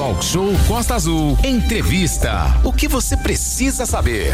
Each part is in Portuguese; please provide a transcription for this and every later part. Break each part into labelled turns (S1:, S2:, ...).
S1: Talk Show Costa Azul. Entrevista. O que você precisa saber?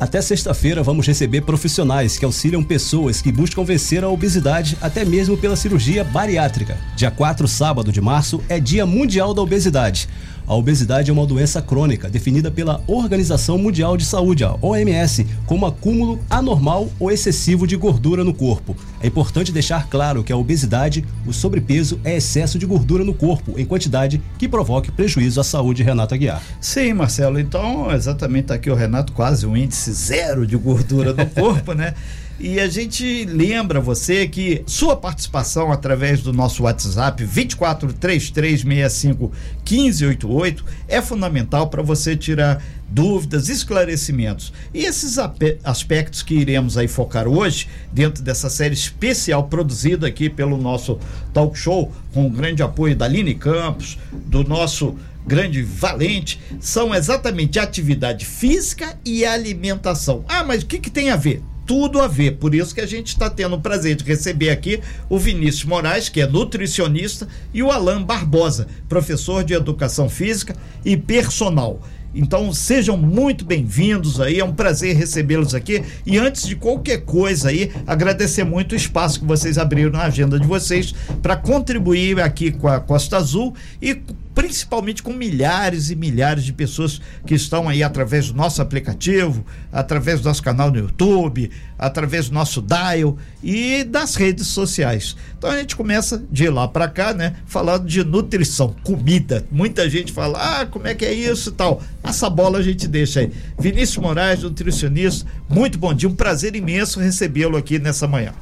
S2: Até sexta-feira vamos receber profissionais que auxiliam pessoas que buscam vencer a obesidade até mesmo pela cirurgia bariátrica. Dia 4, sábado de março, é Dia Mundial da Obesidade. A obesidade é uma doença crônica definida pela Organização Mundial de Saúde, a OMS, como acúmulo anormal ou excessivo de gordura no corpo. É importante deixar claro que a obesidade, o sobrepeso, é excesso de gordura no corpo em quantidade que provoque prejuízo à saúde, Renato Aguiar.
S3: Sim, Marcelo. Então, exatamente tá aqui o Renato, quase um índice zero de gordura no corpo, né? E a gente lembra você que sua participação através do nosso WhatsApp 243365 1588 é fundamental para você tirar dúvidas, esclarecimentos. E esses aspectos que iremos aí focar hoje, dentro dessa série especial produzida aqui pelo nosso talk show, com o grande apoio da Aline Campos, do nosso grande valente, são exatamente atividade física e alimentação. Ah, mas o que, que tem a ver? Tudo a ver. Por isso que a gente está tendo o prazer de receber aqui o Vinícius Moraes, que é nutricionista, e o Alain Barbosa, professor de educação física e personal. Então sejam muito bem-vindos aí, é um prazer recebê-los aqui. E antes de qualquer coisa aí, agradecer muito o espaço que vocês abriram na agenda de vocês para contribuir aqui com a Costa Azul e principalmente com milhares e milhares de pessoas que estão aí através do nosso aplicativo, através do nosso canal no YouTube, através do nosso dial e das redes sociais. Então a gente começa de lá para cá, né, falando de nutrição, comida. Muita gente fala: "Ah, como é que é isso tal". Essa bola a gente deixa aí. Vinícius Moraes, nutricionista, muito bom dia, um prazer imenso recebê-lo aqui nessa manhã.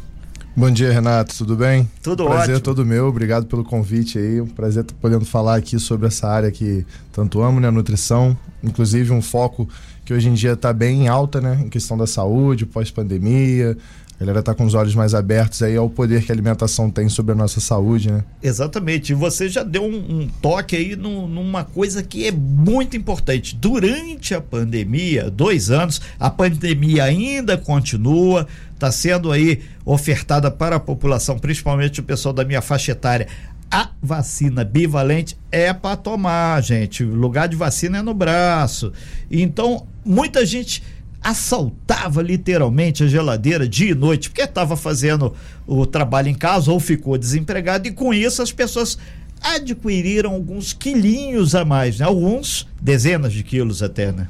S4: Bom dia, Renato, tudo bem?
S3: Tudo
S4: prazer
S3: ótimo.
S4: Prazer todo meu, obrigado pelo convite aí. Um prazer estar podendo falar aqui sobre essa área que tanto amo, né? Nutrição, inclusive um foco que hoje em dia está bem alta, né? Em questão da saúde, pós-pandemia, a galera tá com os olhos mais abertos aí ao poder que a alimentação tem sobre a nossa saúde, né?
S3: Exatamente. E você já deu um, um toque aí no, numa coisa que é muito importante. Durante a pandemia, dois anos, a pandemia ainda continua, está sendo aí ofertada para a população, principalmente o pessoal da minha faixa etária, a vacina bivalente é para tomar, gente. O lugar de vacina é no braço. Então, muita gente assaltava literalmente a geladeira dia e noite, porque estava fazendo o trabalho em casa ou ficou desempregado, e com isso as pessoas adquiriram alguns quilinhos a mais, né? Alguns dezenas de quilos até, né?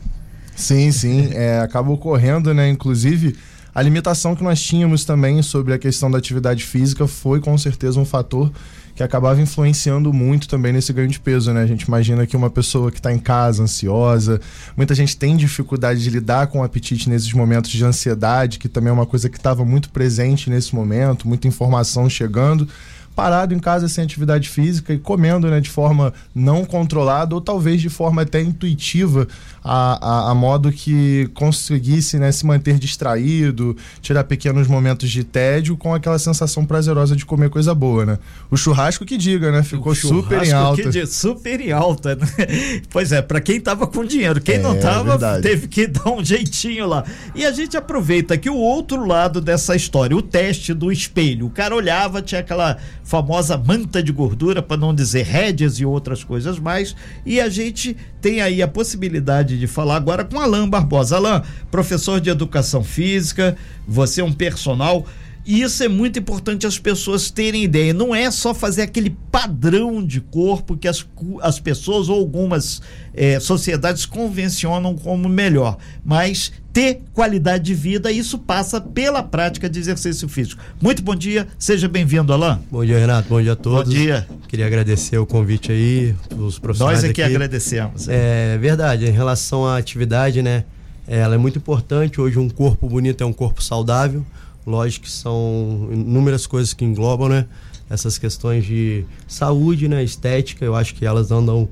S4: Sim, sim, é, acaba ocorrendo, né? Inclusive, a limitação que nós tínhamos também sobre a questão da atividade física foi com certeza um fator que acabava influenciando muito também nesse ganho de peso, né? A gente imagina que uma pessoa que está em casa, ansiosa, muita gente tem dificuldade de lidar com o apetite nesses momentos de ansiedade, que também é uma coisa que estava muito presente nesse momento, muita informação chegando parado em casa sem atividade física e comendo né, de forma não controlada ou talvez de forma até intuitiva, a, a, a modo que conseguisse né, se manter distraído, tirar pequenos momentos de tédio com aquela sensação prazerosa de comer coisa boa, né? O churrasco que diga, né? Ficou super em alta.
S3: Que super em alta, né? Pois é, para quem tava com dinheiro, quem é, não tava verdade. teve que dar um jeitinho lá. E a gente aproveita que o outro lado dessa história, o teste do espelho. O cara olhava, tinha aquela famosa manta de gordura, para não dizer rédeas e outras coisas mais. E a gente tem aí a possibilidade de falar agora com Alain Barbosa. Alain, professor de educação física, você é um personal. E isso é muito importante as pessoas terem ideia. Não é só fazer aquele padrão de corpo que as, as pessoas ou algumas é, sociedades convencionam como melhor, mas ter qualidade de vida, isso passa pela prática de exercício físico. Muito bom dia, seja bem-vindo, Alain.
S5: Bom dia, Renato, bom dia a todos.
S3: Bom dia.
S5: Queria agradecer o convite aí, os profissionais
S3: Nós aqui,
S5: aqui.
S3: agradecemos.
S5: É verdade, em relação à atividade, né, ela é muito importante, hoje um corpo bonito é um corpo saudável, lógico que são inúmeras coisas que englobam, né, essas questões de saúde, né, estética, eu acho que elas andam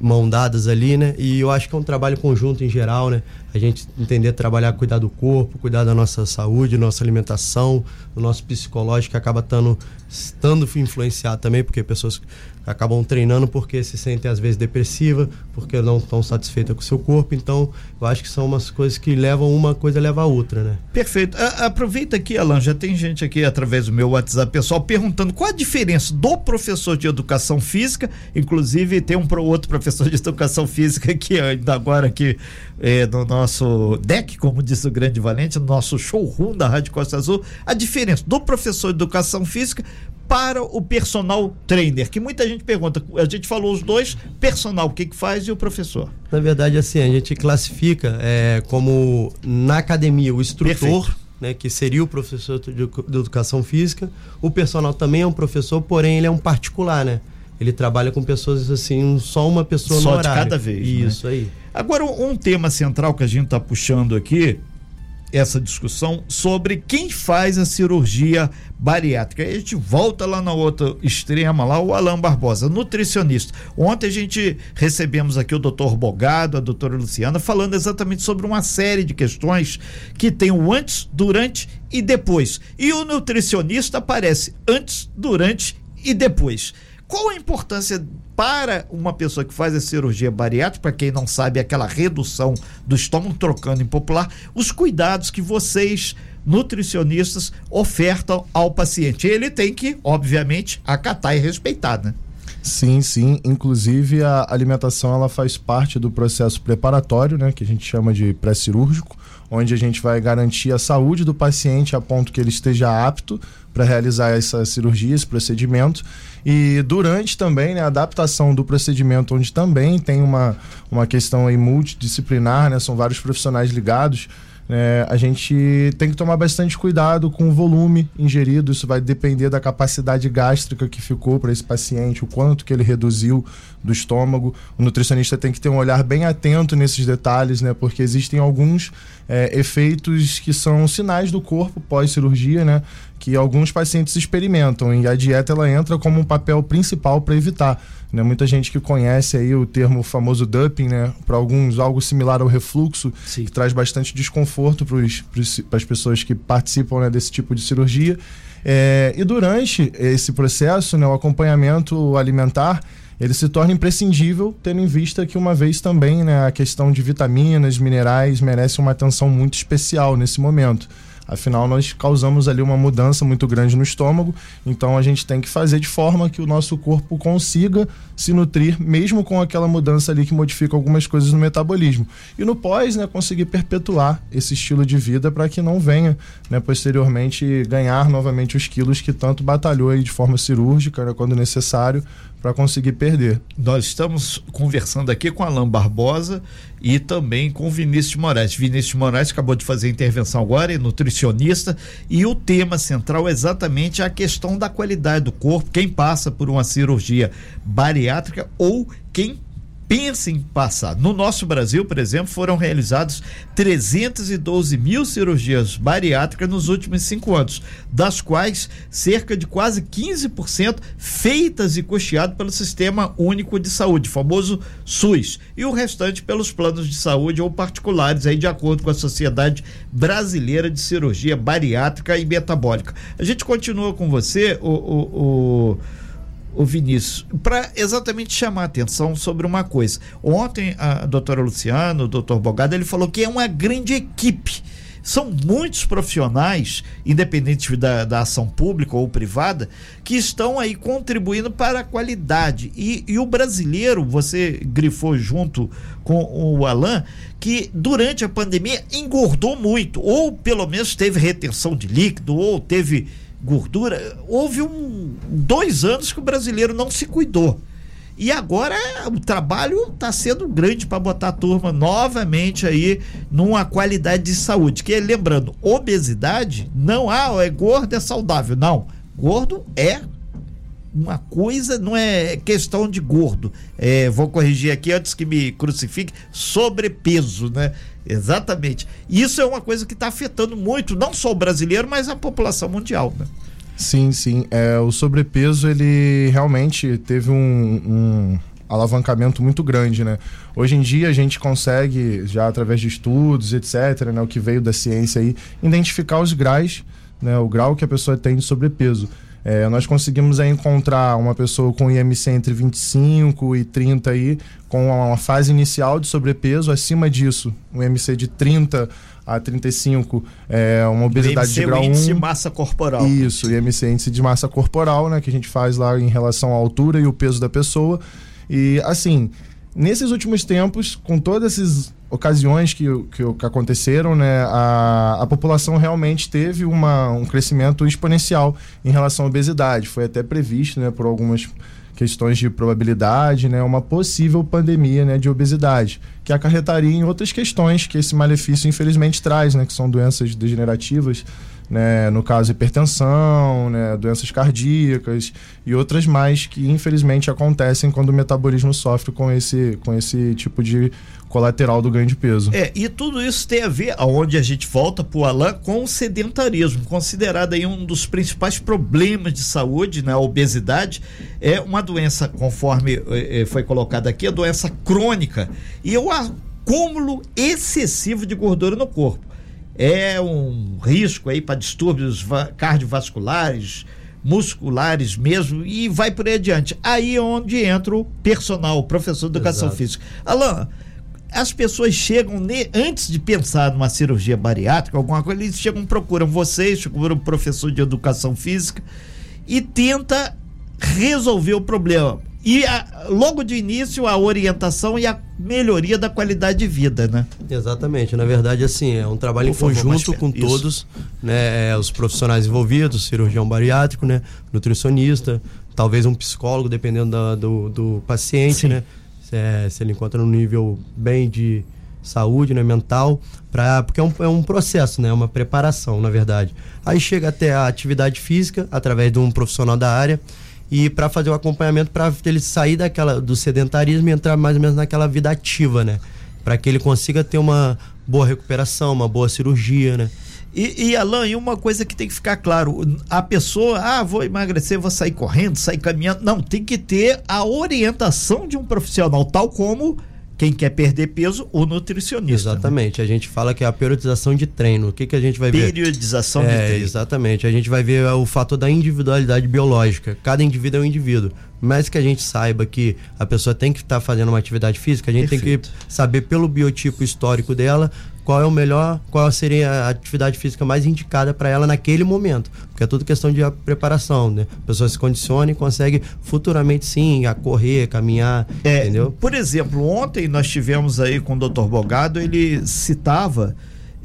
S5: mão dadas ali, né? E eu acho que é um trabalho conjunto em geral, né? A gente entender trabalhar, cuidar do corpo, cuidar da nossa saúde, nossa alimentação, do nosso psicológico que acaba tando, estando influenciado também, porque pessoas acabam treinando porque se sentem às vezes depressiva, porque não estão satisfeitas com o seu corpo. Então, eu acho que são umas coisas que levam uma coisa leva a outra, né?
S3: Perfeito. A, aproveita aqui, Alan, já tem gente aqui através do meu WhatsApp pessoal perguntando qual a diferença do professor de educação física, inclusive tem um pro outro professor de educação física que ainda agora aqui é, no nosso deck, como disse o grande Valente, no nosso showroom da Rádio Costa Azul, a diferença do professor de educação física para o personal trainer, que muita gente pergunta, a gente falou os dois, personal, o que, que faz e o professor?
S5: Na verdade, assim, a gente classifica é, como na academia o instrutor, né, que seria o professor de, de, educação física, o personal também é um professor, porém ele é um particular, né? Ele trabalha com pessoas assim, só uma pessoa
S3: só
S5: no horário.
S3: de cada vez.
S5: Né? Isso
S3: né?
S5: aí.
S3: Agora, um tema central que a gente está puxando aqui essa discussão sobre quem faz a cirurgia bariátrica. a gente volta lá na outra extrema, lá o Alain Barbosa, nutricionista. Ontem a gente recebemos aqui o doutor Bogado, a doutora Luciana, falando exatamente sobre uma série de questões que tem o antes, durante e depois. E o nutricionista aparece antes, durante e depois. Qual a importância para uma pessoa que faz a cirurgia bariátrica, para quem não sabe, aquela redução do estômago, trocando em popular, os cuidados que vocês, nutricionistas, ofertam ao paciente? Ele tem que, obviamente, acatar e respeitar, né?
S4: Sim, sim. Inclusive a alimentação ela faz parte do processo preparatório, né, que a gente chama de pré-cirúrgico, onde a gente vai garantir a saúde do paciente a ponto que ele esteja apto para realizar essa cirurgia, esse procedimento. E durante também né, a adaptação do procedimento, onde também tem uma, uma questão aí multidisciplinar, né, são vários profissionais ligados. É, a gente tem que tomar bastante cuidado com o volume ingerido, isso vai depender da capacidade gástrica que ficou para esse paciente, o quanto que ele reduziu do estômago. O nutricionista tem que ter um olhar bem atento nesses detalhes, né? Porque existem alguns é, efeitos que são sinais do corpo pós-cirurgia, né? Que alguns pacientes experimentam e a dieta ela entra como um papel principal para evitar. Né? Muita gente que conhece aí o termo famoso dumping, né? Para alguns algo similar ao refluxo, Sim. que traz bastante desconforto para as pessoas que participam né, desse tipo de cirurgia. É, e durante esse processo, né, o acompanhamento alimentar ele se torna imprescindível, tendo em vista que, uma vez também, né, a questão de vitaminas, minerais merece uma atenção muito especial nesse momento. Afinal, nós causamos ali uma mudança muito grande no estômago, então a gente tem que fazer de forma que o nosso corpo consiga se nutrir, mesmo com aquela mudança ali que modifica algumas coisas no metabolismo. E no pós, né, conseguir perpetuar esse estilo de vida para que não venha, né, posteriormente, ganhar novamente os quilos que tanto batalhou aí de forma cirúrgica, né, quando necessário, para conseguir perder.
S3: Nós estamos conversando aqui com Alain Barbosa e também com Vinícius Moraes. Vinícius Moraes acabou de fazer intervenção agora, é nutricionista, e o tema central é exatamente a questão da qualidade do corpo, quem passa por uma cirurgia bariátrica ou quem pensa em passar. No nosso Brasil, por exemplo, foram realizados 312 mil cirurgias bariátricas nos últimos cinco anos, das quais cerca de quase 15% feitas e custeadas pelo Sistema Único de Saúde, famoso SUS, e o restante pelos planos de saúde ou particulares, aí de acordo com a Sociedade Brasileira de Cirurgia Bariátrica e Metabólica. A gente continua com você, o, o, o o Vinícius, para exatamente chamar a atenção sobre uma coisa. Ontem a doutora Luciano, o doutor Bogado, ele falou que é uma grande equipe. São muitos profissionais, independente da, da ação pública ou privada, que estão aí contribuindo para a qualidade. E, e o brasileiro, você grifou junto com o Alain, que durante a pandemia engordou muito, ou pelo menos teve retenção de líquido, ou teve gordura. Houve um, dois anos que o brasileiro não se cuidou. E agora o trabalho está sendo grande para botar a turma novamente aí numa qualidade de saúde. Que lembrando, obesidade não ah, é gordo, é saudável. Não. Gordo é uma coisa, não é questão de gordo. É, vou corrigir aqui antes que me crucifique, sobrepeso, né? Exatamente. Isso é uma coisa que está afetando muito, não só o brasileiro, mas a população mundial. Né?
S4: Sim, sim. É, o sobrepeso, ele realmente teve um, um alavancamento muito grande, né? Hoje em dia a gente consegue, já através de estudos, etc., né, o que veio da ciência aí, identificar os graus, né, o grau que a pessoa tem de sobrepeso. É, nós conseguimos aí, encontrar uma pessoa com IMC entre 25 e 30 aí, com uma fase inicial de sobrepeso, acima disso, um IMC de 30 a 35 é uma obesidade
S3: IMC,
S4: de grau
S3: o índice
S4: 1.
S3: de massa corporal.
S4: Isso, IMC, índice de massa corporal, né, que a gente faz lá em relação à altura e o peso da pessoa. E assim, nesses últimos tempos, com todas essas ocasiões que, que, que aconteceram, né, a, a população realmente teve uma, um crescimento exponencial em relação à obesidade. Foi até previsto, né, por algumas questões de probabilidade, né, uma possível pandemia, né, de obesidade, que acarretaria em outras questões que esse malefício infelizmente traz, né, que são doenças degenerativas, né, no caso hipertensão, né, doenças cardíacas e outras mais que infelizmente acontecem quando o metabolismo sofre com esse, com esse tipo de colateral do ganho de peso.
S3: É, e tudo isso tem a ver, aonde a gente volta para o Alain, com o sedentarismo, considerado aí um dos principais problemas de saúde, né? A obesidade é uma doença, conforme eh, foi colocado aqui, a doença crônica e o acúmulo excessivo de gordura no corpo. É um risco aí para distúrbios cardiovasculares, musculares mesmo, e vai por aí adiante. Aí é onde entra o personal, o professor de educação
S5: Exato.
S3: física. Alain, as pessoas chegam, antes de pensar numa cirurgia bariátrica, alguma coisa, eles chegam, procuram vocês, procuram o professor de educação física e tenta resolver o problema. E a- logo de início, a orientação e a melhoria da qualidade de vida, né?
S5: Exatamente, na verdade, assim, é um trabalho em conjunto com.
S3: Isso.
S5: todos, né, é, os profissionais envolvidos, cirurgião bariátrico, né, nutricionista, talvez um psicólogo, dependendo da- do, do paciente,
S3: Sim.
S5: né, se, é- se ele encontra num nível bem de saúde, né, mental, pra, porque é um, é um processo, né, uma preparação, na verdade. Aí chega até a atividade física, através de um profissional da área, e para fazer o acompanhamento para ele sair daquela do sedentarismo e entrar mais ou menos naquela vida ativa, né? Para que ele consiga ter uma boa recuperação, uma boa cirurgia, né?
S3: E, e Alain, e uma coisa que tem que ficar claro: a pessoa, ah, vou emagrecer, vou sair correndo, sair caminhando. Não, tem que ter a orientação de um profissional, tal como quem quer perder peso, o nutricionista. né?
S5: Exatamente. A gente fala que é a periodização de treino. O que, que a gente vai ver?
S3: Periodização de
S5: É,
S3: treino.
S5: exatamente. A gente vai ver o fator da individualidade biológica. Cada indivíduo é um indivíduo. Mas que a gente saiba que a pessoa tem que estar fazendo uma atividade física, a gente
S3: Perfeito.
S5: tem que saber pelo biotipo histórico dela qual é o melhor, qual seria a atividade física mais indicada para ela naquele momento. Porque é tudo questão de preparação, né? A pessoa se condiciona e consegue futuramente sim a correr, caminhar,
S3: É,
S5: entendeu?
S3: Por exemplo, ontem nós tivemos aí com o Dr. Bogado, ele citava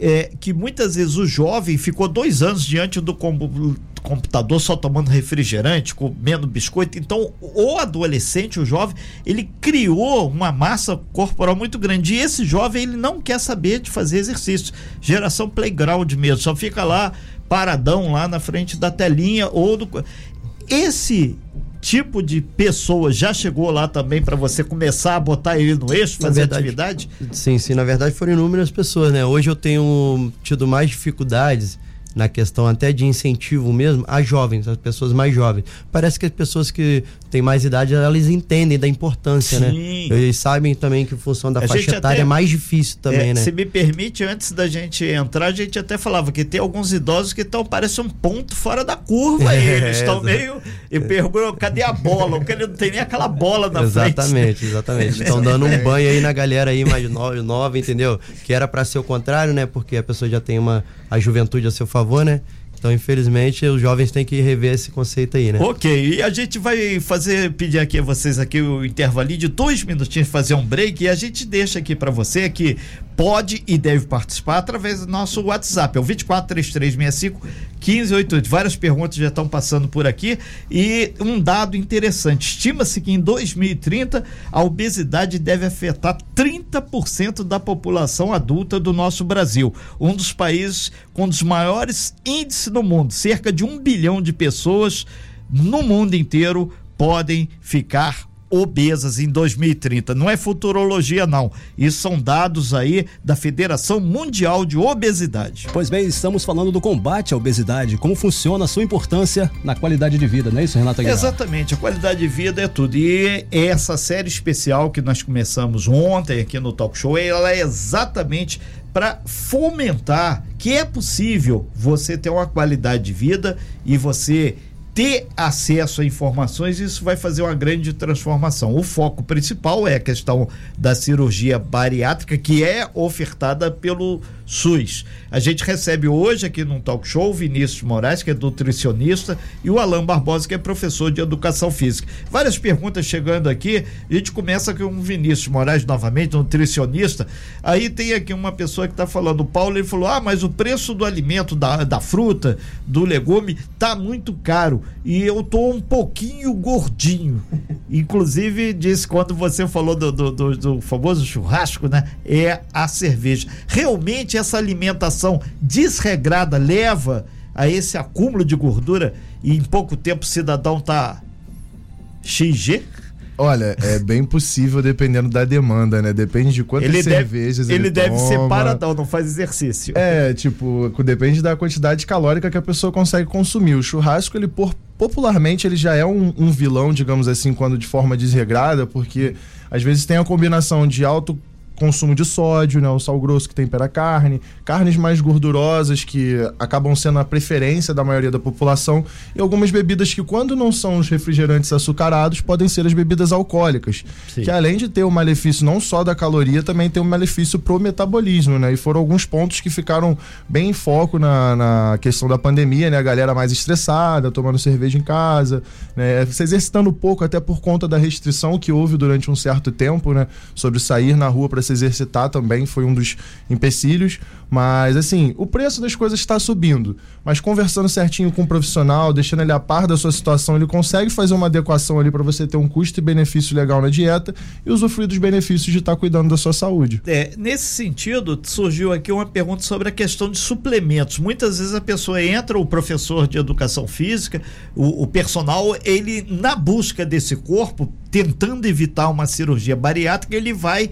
S3: é, que muitas vezes o jovem ficou dois anos diante do com- computador só tomando refrigerante, comendo biscoito. Então, o adolescente, o jovem, ele criou uma massa corporal muito grande. E esse jovem, ele não quer saber de fazer exercício. Geração playground mesmo, só fica lá paradão lá na frente da telinha ou do. Esse tipo de pessoa já chegou lá também para você começar a botar ele no eixo, fazer
S5: verdade,
S3: atividade?
S5: Sim, sim, na verdade foram inúmeras pessoas, né? Hoje eu tenho tido mais dificuldades na questão até de incentivo mesmo a jovens, as pessoas mais jovens. Parece que as pessoas que têm mais idade, elas entendem da importância,
S3: Sim.
S5: né? Eles sabem também que função da
S3: A
S5: faixa etária
S3: até-
S5: é mais difícil também,
S3: É,
S5: né?
S3: Se me permite, antes da gente entrar, a gente até falava que tem alguns idosos que estão, parece um ponto fora da curva aí.
S5: É,
S3: Eles estão meio. E perguntam, cadê a bola? Porque ele não tem nem aquela bola na frente.
S5: Exatamente, exatamente. Estão dando um banho aí na galera aí mais nova, entendeu? Que era pra ser o contrário, né? Porque a pessoa já tem uma a juventude a seu favor, né? Então, infelizmente, os jovens têm que rever esse conceito aí, né?
S3: Ok, e a gente vai fazer, pedir aqui a vocês aqui o intervalinho de dois minutinhos, fazer um break e a gente deixa aqui para você que pode e deve participar através do nosso WhatsApp, é o 243365 1588. Várias perguntas já estão passando por aqui e um dado interessante, estima-se que em 2030 a obesidade deve afetar 30% da população adulta do nosso Brasil, um dos países com um dos maiores índices no mundo, cerca de um bilhão de pessoas no mundo inteiro podem ficar obesas em 2030. Não é futurologia, não. Isso são dados aí da Federação Mundial de Obesidade.
S2: Pois bem, estamos falando do combate à obesidade, como funciona a sua importância na qualidade de vida, não é isso, Renata Aguiar?
S3: Exatamente, a qualidade de vida é tudo. E essa série especial que nós começamos ontem aqui no Talk Show, ela é exatamente para fomentar que é possível você ter uma qualidade de vida e você ter acesso a informações, isso vai fazer uma grande transformação. O foco principal é a questão da cirurgia bariátrica, que é ofertada pelo SUS. A gente recebe hoje aqui no talk show o Vinícius Moraes, que é nutricionista, e o Alain Barbosa, que é professor de educação física. Várias perguntas chegando aqui. A gente começa com o Vinícius Moraes, novamente, nutricionista. Aí tem aqui uma pessoa que está falando, o Paulo, ele falou: ah, mas o preço do alimento, da, da fruta, do legume, tá muito caro. E eu tô um pouquinho gordinho. Inclusive, disse quando você falou do, do, do, do famoso churrasco, né? É a cerveja. Realmente essa alimentação desregrada leva a esse acúmulo de gordura e em pouco tempo o cidadão tá XG?
S4: Olha, é bem possível dependendo da demanda, né? Depende de quantas
S3: ele
S4: cervejas
S3: deve, ele,
S4: ele
S3: deve
S4: toma.
S3: ser paradão, não faz exercício.
S4: É, tipo, depende da quantidade calórica que a pessoa consegue consumir. O churrasco, ele por, popularmente, ele já é um, um vilão, digamos assim, quando de forma desregrada, porque às vezes tem a combinação de alto consumo de sódio, né, o sal grosso que tempera a carne, carnes mais gordurosas que acabam sendo a preferência da maioria da população e algumas bebidas que quando não são os refrigerantes açucarados podem ser as bebidas alcoólicas, Sim. que além de ter o malefício não só da caloria, também tem um malefício pro metabolismo, né? E foram alguns pontos que ficaram bem em foco na, na questão da pandemia, né? A galera mais estressada, tomando cerveja em casa, né? Se exercitando pouco até por conta da restrição que houve durante um certo tempo, né? Sobre sair na rua para se exercitar também foi um dos empecilhos. Mas, assim, o preço das coisas está subindo. Mas conversando certinho com o profissional, deixando ele a par da sua situação, ele consegue fazer uma adequação ali para você ter um custo e benefício legal na dieta e usufruir dos benefícios de estar tá cuidando da sua saúde.
S3: É, nesse sentido, surgiu aqui uma pergunta sobre a questão de suplementos. Muitas vezes a pessoa entra, o professor de educação física, o, o personal, ele, na busca desse corpo, tentando evitar uma cirurgia bariátrica, ele vai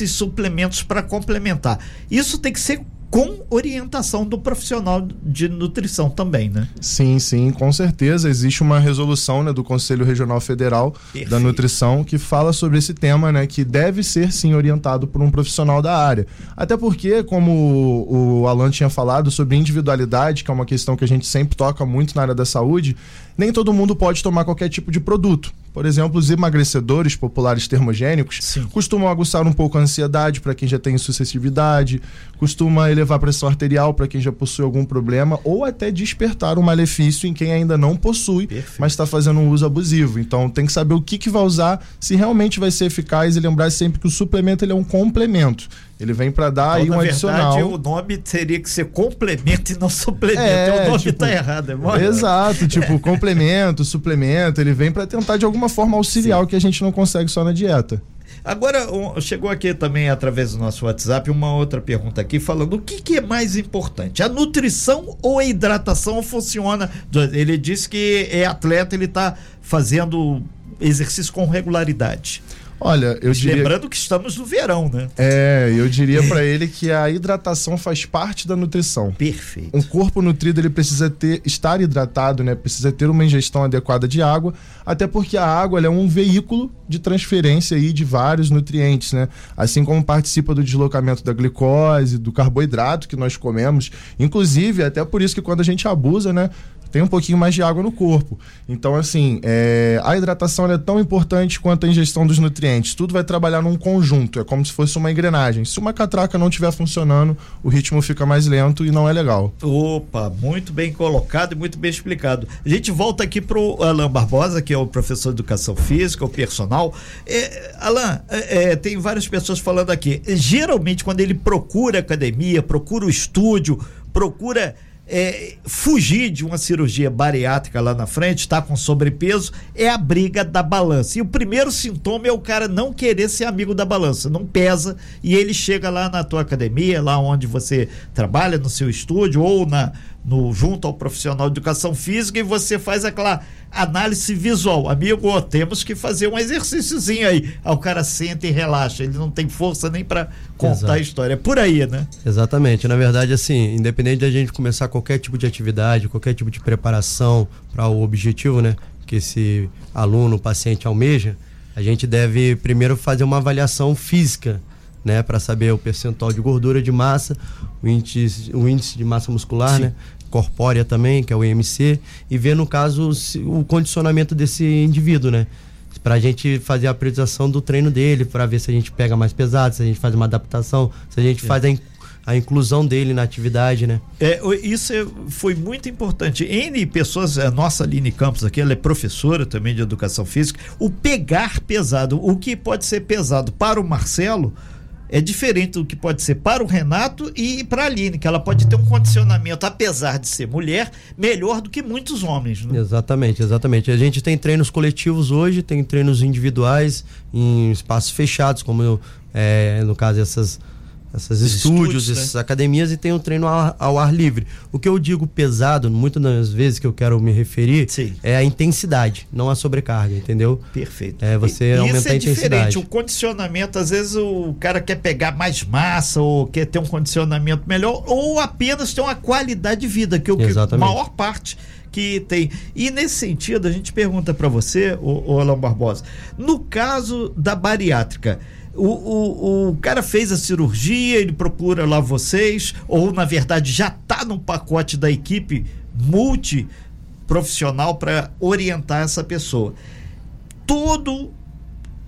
S3: nesses suplementos para complementar. Isso tem que ser com orientação do profissional de nutrição também, né?
S4: Sim, sim, com certeza. Existe uma resolução né, do Conselho Regional Federal Perfeito. da Nutrição que fala sobre esse tema, né? Que deve ser sim orientado por um profissional da área. Até porque, como o Alan tinha falado sobre individualidade, que é uma questão que a gente sempre toca muito na área da saúde, nem todo mundo pode tomar qualquer tipo de produto. Por exemplo, os emagrecedores populares termogênicos Sim. costumam aguçar um pouco a ansiedade para quem já tem sucessividade, costuma elevar a pressão arterial para quem já possui algum problema, ou até despertar um malefício em quem ainda não possui, Perfeito. mas está fazendo um uso abusivo. Então tem que saber o que, que vai usar, se realmente vai ser eficaz e lembrar sempre que o suplemento ele é um complemento. Ele vem para dar então, aí um
S3: na
S4: adicional.
S3: Verdade, o nome teria que ser complemento e não suplemento. É, o nome tipo, tá errado, é mole.
S4: Exato, tipo, complemento, suplemento, ele vem para tentar de alguma forma auxiliar o que a gente não consegue só na dieta.
S3: Agora, chegou aqui também através do nosso WhatsApp uma outra pergunta aqui falando o que, que é mais importante, a nutrição ou a hidratação funciona? Ele disse que é atleta, ele está fazendo exercício com regularidade.
S4: Olha, eu diria.
S3: Lembrando que estamos no verão, né?
S4: É, eu diria para ele que a hidratação faz parte da nutrição.
S3: Perfeito.
S4: Um corpo nutrido ele precisa ter estar hidratado, né? Precisa ter uma ingestão adequada de água, até porque a água é um veículo de transferência aí de vários nutrientes, né? Assim como participa do deslocamento da glicose, do carboidrato que nós comemos, inclusive até por isso que quando a gente abusa, né, tem um pouquinho mais de água no corpo. Então, assim, é, a hidratação é tão importante quanto a ingestão dos nutrientes. Tudo vai trabalhar num conjunto, é como se fosse uma engrenagem. Se uma catraca não estiver funcionando, o ritmo fica mais lento e não é legal.
S3: Opa, muito bem colocado e muito bem explicado. A gente volta aqui para o Alain Barbosa, que é o professor de educação física, o personal. É, Alain, é, é, tem várias pessoas falando aqui. Geralmente, quando ele procura academia, procura o estúdio, procura é, fugir de uma cirurgia bariátrica lá na frente, tá com sobrepeso, é a briga da balança. E o primeiro sintoma é o cara não querer ser amigo da balança, não pesa e ele chega lá na tua academia, lá onde você trabalha, no seu estúdio ou na no junto ao profissional de educação física e você faz aquela análise visual. Amigo, temos que fazer um exercíciozinho aí. Aí o cara senta e relaxa, ele não tem força nem para contar Exato. a história. É por aí, né?
S5: Exatamente. Na verdade, assim, independente da gente começar qualquer tipo de atividade, qualquer tipo de preparação para o objetivo, né, que esse aluno, paciente almeja, a gente deve primeiro fazer uma avaliação física né, para saber o percentual de gordura de massa, o índice, o índice de massa muscular, Sim. né, corpórea também, que é o IMC, e ver no caso o condicionamento desse indivíduo, né? Para a gente fazer a priorização do treino dele, para ver se a gente pega mais pesado, se a gente faz uma adaptação, se a gente é. faz a, a inclusão dele na atividade, né?
S3: É, isso é, foi muito importante. N pessoas, a nossa Aline Campos aqui, ela é professora também de educação física. O pegar pesado, o que pode ser pesado para o Marcelo, é diferente do que pode ser para o Renato e para a Aline, que ela pode ter um condicionamento, apesar de ser mulher, melhor do que muitos homens.
S5: Né? Exatamente, exatamente. A gente tem treinos coletivos hoje, tem treinos individuais em espaços fechados, como é, no caso essas essas estúdios, estúdios essas né? academias e tem um treino ao, ao, ar livre. O que eu digo pesado, muitas das vezes que eu quero me referir, Sim. é a intensidade, não a sobrecarga, entendeu?
S3: Perfeito.
S5: É você e, aumentar isso é a intensidade. diferente.
S3: O condicionamento, às vezes o cara quer pegar mais massa ou quer ter um condicionamento melhor ou apenas ter uma qualidade de vida, que é o que a maior parte que tem. E nesse sentido, a gente pergunta para você, o, o Alan Barbosa, no caso da bariátrica, o, o, o cara fez a cirurgia, ele procura lá vocês, ou na verdade já está no pacote da equipe multiprofissional para orientar essa pessoa. Todo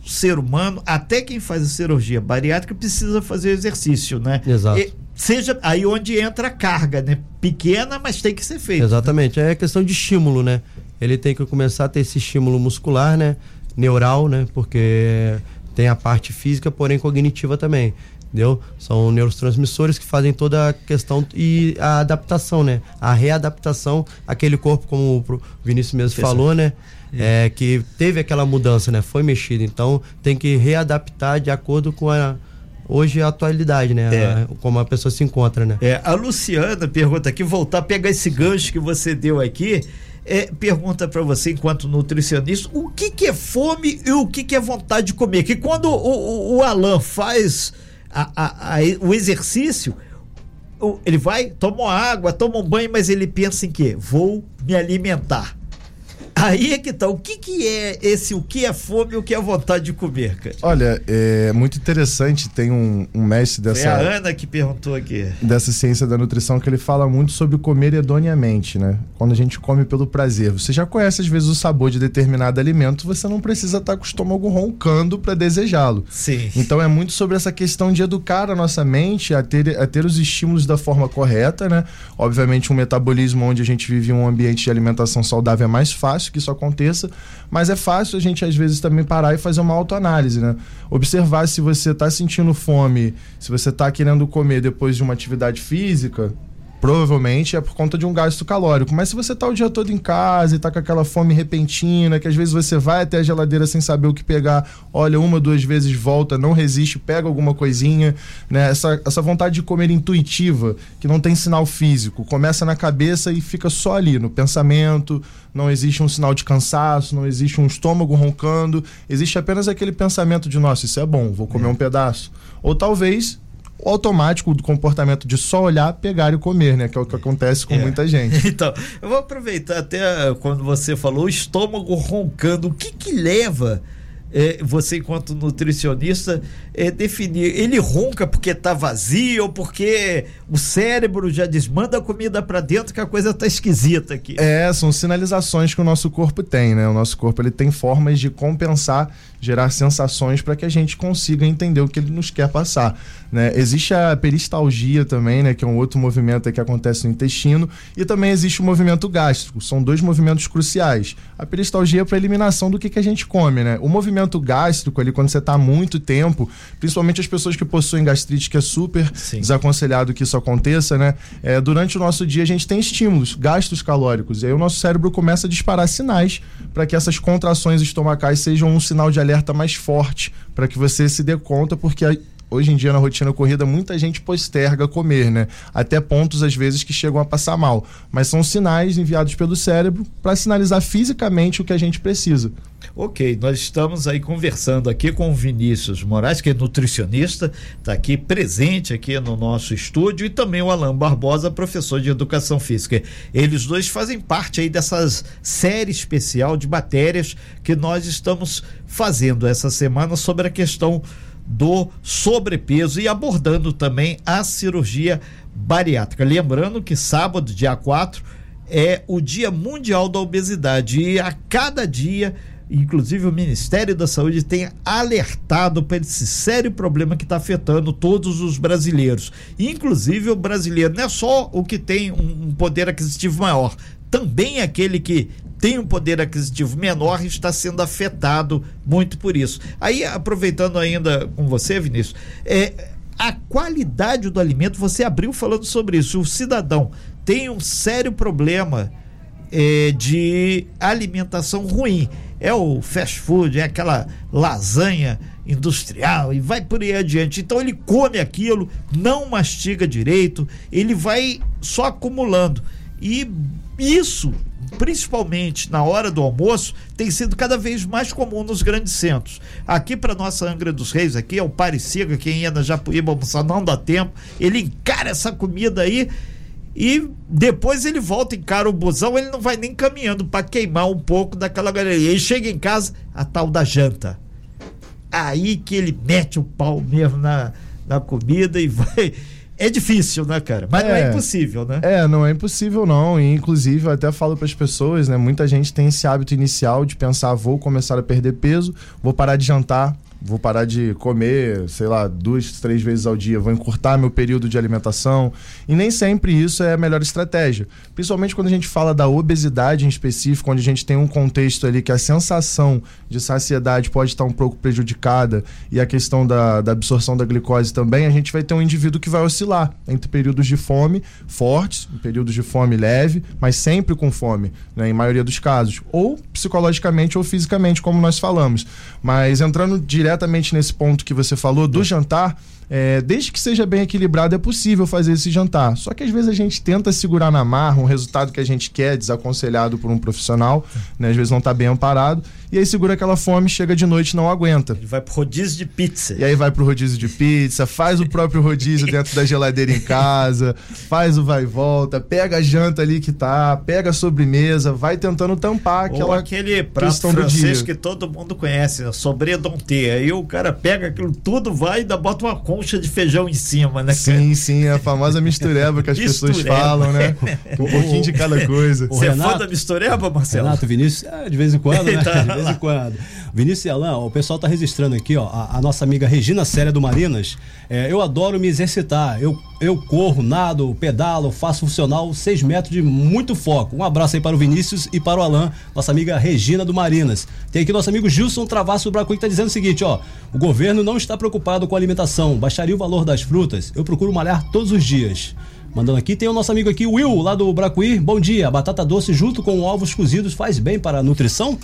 S3: ser humano, até quem faz a cirurgia bariátrica, precisa fazer exercício, né?
S5: Exato. E,
S3: seja aí onde entra a carga, né? Pequena, mas tem que ser feita.
S5: Exatamente. É questão de estímulo, né? Ele tem que começar a ter esse estímulo muscular, né? Neural, né? Porque tem a parte física, porém cognitiva também. Entendeu? São neurotransmissores que fazem toda a questão e a adaptação, né? A readaptação àquele corpo, como o Vinícius mesmo falou, né? É, que teve aquela mudança, né? Foi mexido. Então tem que readaptar de acordo com a hoje a atualidade, né? É. A, como a pessoa se encontra, né?
S3: É, a Luciana pergunta aqui, voltar a pegar esse gancho que você deu aqui é, pergunta para você, enquanto nutricionista, o que, que é fome e o que, que é vontade de comer? Que quando o, o, o Alan faz a, a, a, o exercício, ele vai, toma água, toma um banho, mas ele pensa em quê? Vou me alimentar. Aí é que tá. O que, que é esse, o que é fome e o que é vontade de comer, cara?
S4: Olha, é muito interessante. Tem um, um mestre dessa. É
S3: a Ana que perguntou aqui.
S4: Dessa ciência da nutrição que ele fala muito sobre comer hedoniamente, né? Quando a gente come pelo prazer. Você já conhece, às vezes, o sabor de determinado alimento, você não precisa estar com o estômago roncando para desejá-lo.
S3: Sim.
S4: Então é muito sobre essa questão de educar a nossa mente a ter, a ter os estímulos da forma correta, né? Obviamente, um metabolismo onde a gente vive um ambiente de alimentação saudável é mais fácil que isso aconteça, mas é fácil a gente às vezes também parar e fazer uma autoanálise, né? Observar se você está sentindo fome, se você está querendo comer depois de uma atividade física, provavelmente é por conta de um gasto calórico. Mas se você tá o dia todo em casa e tá com aquela fome repentina, que às vezes você vai até a geladeira sem saber o que pegar, olha uma, duas vezes, volta, não resiste, pega alguma coisinha, né? Essa, essa vontade de comer intuitiva, que não tem sinal físico, começa na cabeça e fica só ali, no pensamento, não existe um sinal de cansaço, não existe um estômago roncando, existe apenas aquele pensamento de, nossa, isso é bom, vou comer é. um pedaço. Ou talvez automático do comportamento de só olhar, pegar e comer, né? Que é o que acontece com é. muita gente.
S3: Então, eu vou aproveitar até quando você falou o estômago roncando. O que que leva é, você enquanto nutricionista é, definir ele ronca porque está vazio ou porque o cérebro já desmanda a comida para dentro que a coisa está esquisita aqui.
S4: É são sinalizações que o nosso corpo tem né? O nosso corpo ele tem formas de compensar gerar sensações para que a gente consiga entender o que ele nos quer passar né? Existe a peristalgia também né? Que é um outro movimento que acontece no intestino. E também existe o movimento gástrico. São dois movimentos cruciais. A peristalgia é para eliminação do que, que a gente come né? O movimento movimento gástrico ali, quando você está muito tempo, principalmente as pessoas que possuem gastrite, que é super Sim. desaconselhado que isso aconteça, né? É, durante o nosso dia a gente tem estímulos, gastos calóricos, e aí o nosso cérebro começa a disparar sinais para que essas contrações estomacais sejam um sinal de alerta mais forte, para que você se dê conta, porque hoje em dia na rotina corrida muita gente posterga comer, né? Até pontos às vezes que chegam a passar mal. Mas são sinais enviados pelo cérebro para sinalizar fisicamente o que a gente precisa.
S3: Ok, nós estamos aí conversando aqui com o Vinícius Moraes, que é nutricionista, está aqui presente aqui no nosso estúdio, e também o Alain Barbosa, professor de educação física. Eles dois fazem parte aí dessas série especial de matérias que nós estamos fazendo essa semana sobre a questão do sobrepeso e abordando também a cirurgia bariátrica. Lembrando que sábado, dia 4, é o Dia Mundial da Obesidade e a cada dia inclusive o Ministério da Saúde tem alertado para esse sério problema que está afetando todos os brasileiros. Inclusive o brasileiro não é só o que tem um poder aquisitivo maior, também aquele que tem um poder aquisitivo menor está sendo afetado muito por isso. Aí, aproveitando ainda com você, Vinícius, é, a qualidade do alimento, você abriu falando sobre isso. O cidadão tem um sério problema é, de alimentação ruim é o fast food, é aquela lasanha industrial e vai por aí adiante. Então ele come aquilo, não mastiga direito, ele vai só acumulando. E isso, principalmente na hora do almoço, tem sido cada vez mais comum nos grandes centros. Aqui para nossa Angra dos Reis, aqui é o Pareciga, quem ia na Japuíba almoçar não dá tempo, ele encara essa comida aí e depois ele volta, encara o busão, ele não vai nem caminhando para queimar um pouco daquela galeria. Ele chega em casa, a tal da janta. Aí que ele mete o pau mesmo na, na comida e vai. É difícil, né, cara? Mas é, não é impossível, né?
S4: É, não é impossível, não. E, inclusive, eu até falo para as pessoas, né? Muita gente tem esse hábito inicial de pensar: vou começar a perder peso, vou parar de jantar, vou parar de comer, sei lá, duas, três vezes ao dia, vou encurtar meu período de alimentação. E nem sempre isso é a melhor estratégia. Principalmente quando a gente fala da obesidade em específico, onde a gente tem um contexto ali que a sensação de saciedade pode estar um pouco prejudicada e a questão da, da absorção da glicose também, a gente vai ter um indivíduo que vai oscilar entre períodos de fome fortes, períodos de fome leve, mas sempre com fome, né, em maioria dos casos, ou psicologicamente ou fisicamente, como nós falamos. Mas entrando direto diretamente nesse ponto que você falou do jantar, é, desde que seja bem equilibrado, é possível fazer esse jantar. Só que às vezes a gente tenta segurar na marra um resultado que a gente quer, desaconselhado por um profissional, né? às vezes não está bem amparado, e aí segura aquela fome, chega de noite não aguenta.
S3: Ele vai pro rodízio de pizza.
S4: E aí vai pro rodízio de pizza, faz o próprio rodízio dentro da geladeira em casa, faz o vai e volta, pega a janta ali que tá, pega a sobremesa, vai tentando tampar aquela Ou
S3: aquele prato francês que todo mundo conhece, né? sobredonté. Aí o cara pega aquilo tudo, vai e ainda bota uma concha de feijão em cima, né?
S4: Sim, sim, a famosa mistureba que as pessoas falam, né? Um pouquinho de cada coisa.
S3: Você é fã da mistureba, Marcelo?
S2: Renato, Vinícius, é, de vez em quando, né? tá, vez em quando. Vinícius e Alain, o pessoal tá registrando aqui, ó, a, a nossa amiga Regina Célia do Marinas. É, eu adoro me exercitar. Eu, eu corro, nado, pedalo, faço funcional, 6 metros de muito foco. Um abraço aí para o Vinícius e para o Alain, nossa amiga Regina do Marinas. Tem aqui nosso amigo Gilson Travasso do Bracuí que tá dizendo o seguinte, ó. O governo não está preocupado com a alimentação, baixaria o valor das frutas. Eu procuro malhar todos os dias. Mandando aqui, tem o nosso amigo aqui, Will, lá do Bracuí. Bom dia. Batata doce junto com ovos cozidos faz bem para a nutrição?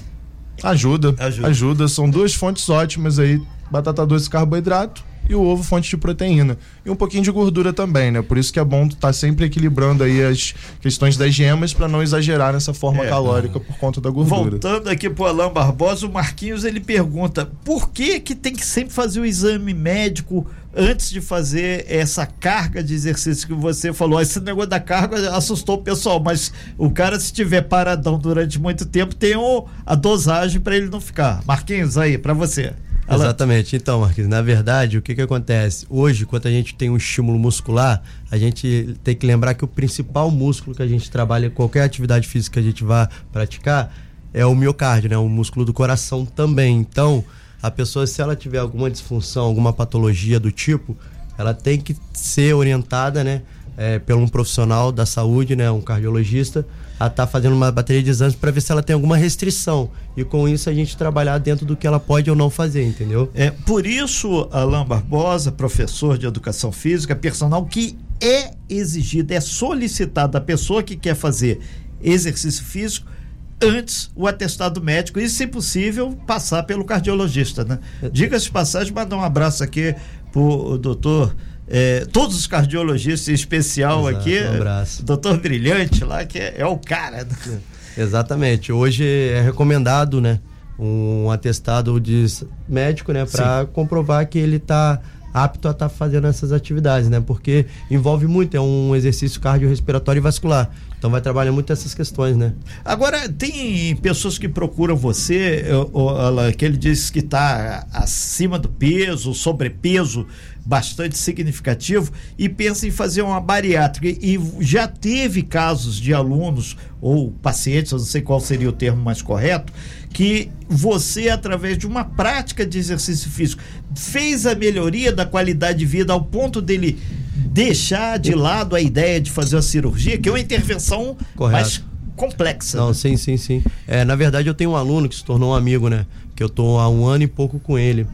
S4: Ajuda, ajuda. Ajuda. São duas fontes ótimas aí. Batata doce carboidrato e o ovo fonte de proteína. E um pouquinho de gordura também, né? Por isso que é bom estar tá sempre equilibrando aí as questões das gemas para não exagerar nessa forma é, calórica por conta da gordura.
S3: Voltando aqui pro Alain Barbosa, o Marquinhos ele pergunta: por que que tem que sempre fazer o exame médico antes de fazer essa carga de exercício que você falou? Esse negócio da carga assustou o pessoal, mas o cara se estiver paradão durante muito tempo tem o, a dosagem para ele não ficar. Marquinhos aí, para você.
S5: Exatamente. Então, Marquinhos, na verdade, o que, que acontece? Hoje, quando a gente tem um estímulo muscular, a gente tem que lembrar que o principal músculo que a gente trabalha, qualquer atividade física que a gente vá praticar, é o miocárdio, né? O músculo do coração também. Então, a pessoa, se ela tiver alguma disfunção, alguma patologia do tipo, ela tem que ser orientada, né? É, por um profissional da saúde, né? Um cardiologista, a estar tá fazendo uma bateria de exames para ver se ela tem alguma restrição. E com isso a gente trabalhar dentro do que ela pode ou não fazer, entendeu?
S3: É, por isso, Alain Barbosa, professor de educação física, personal que é exigido, é solicitado da pessoa que quer fazer exercício físico antes o atestado médico e, se possível, passar pelo cardiologista, né? Diga-se de passagem, mandar um abraço aqui pro doutor. É, todos os cardiologistas, em especial
S5: Exato,
S3: aqui,
S5: um abraço.
S3: doutor Brilhante lá, que é, é o cara. né?
S5: Exatamente. Hoje é recomendado, né, um atestado de médico, né, para comprovar que ele está apto a estar fazendo essas atividades, né? Porque envolve muito, é um exercício cardiorrespiratório e vascular. Então vai trabalhar muito essas questões, né?
S3: Agora, tem pessoas que procuram você, Alan, que ele diz que está acima do peso, sobrepeso bastante significativo e pensa em fazer uma bariátrica. E já teve casos de alunos ou pacientes, eu não sei qual seria o termo mais correto, que você, através de uma prática de exercício físico, fez a melhoria da qualidade de vida ao ponto dele deixar de lado a ideia de fazer a cirurgia, que é uma intervenção
S5: Correto.
S3: mais complexa.
S5: Não,
S3: né?
S5: sim, sim, sim. É, na verdade, eu tenho um aluno que se tornou um amigo, né? Que eu tô há um ano e pouco com ele.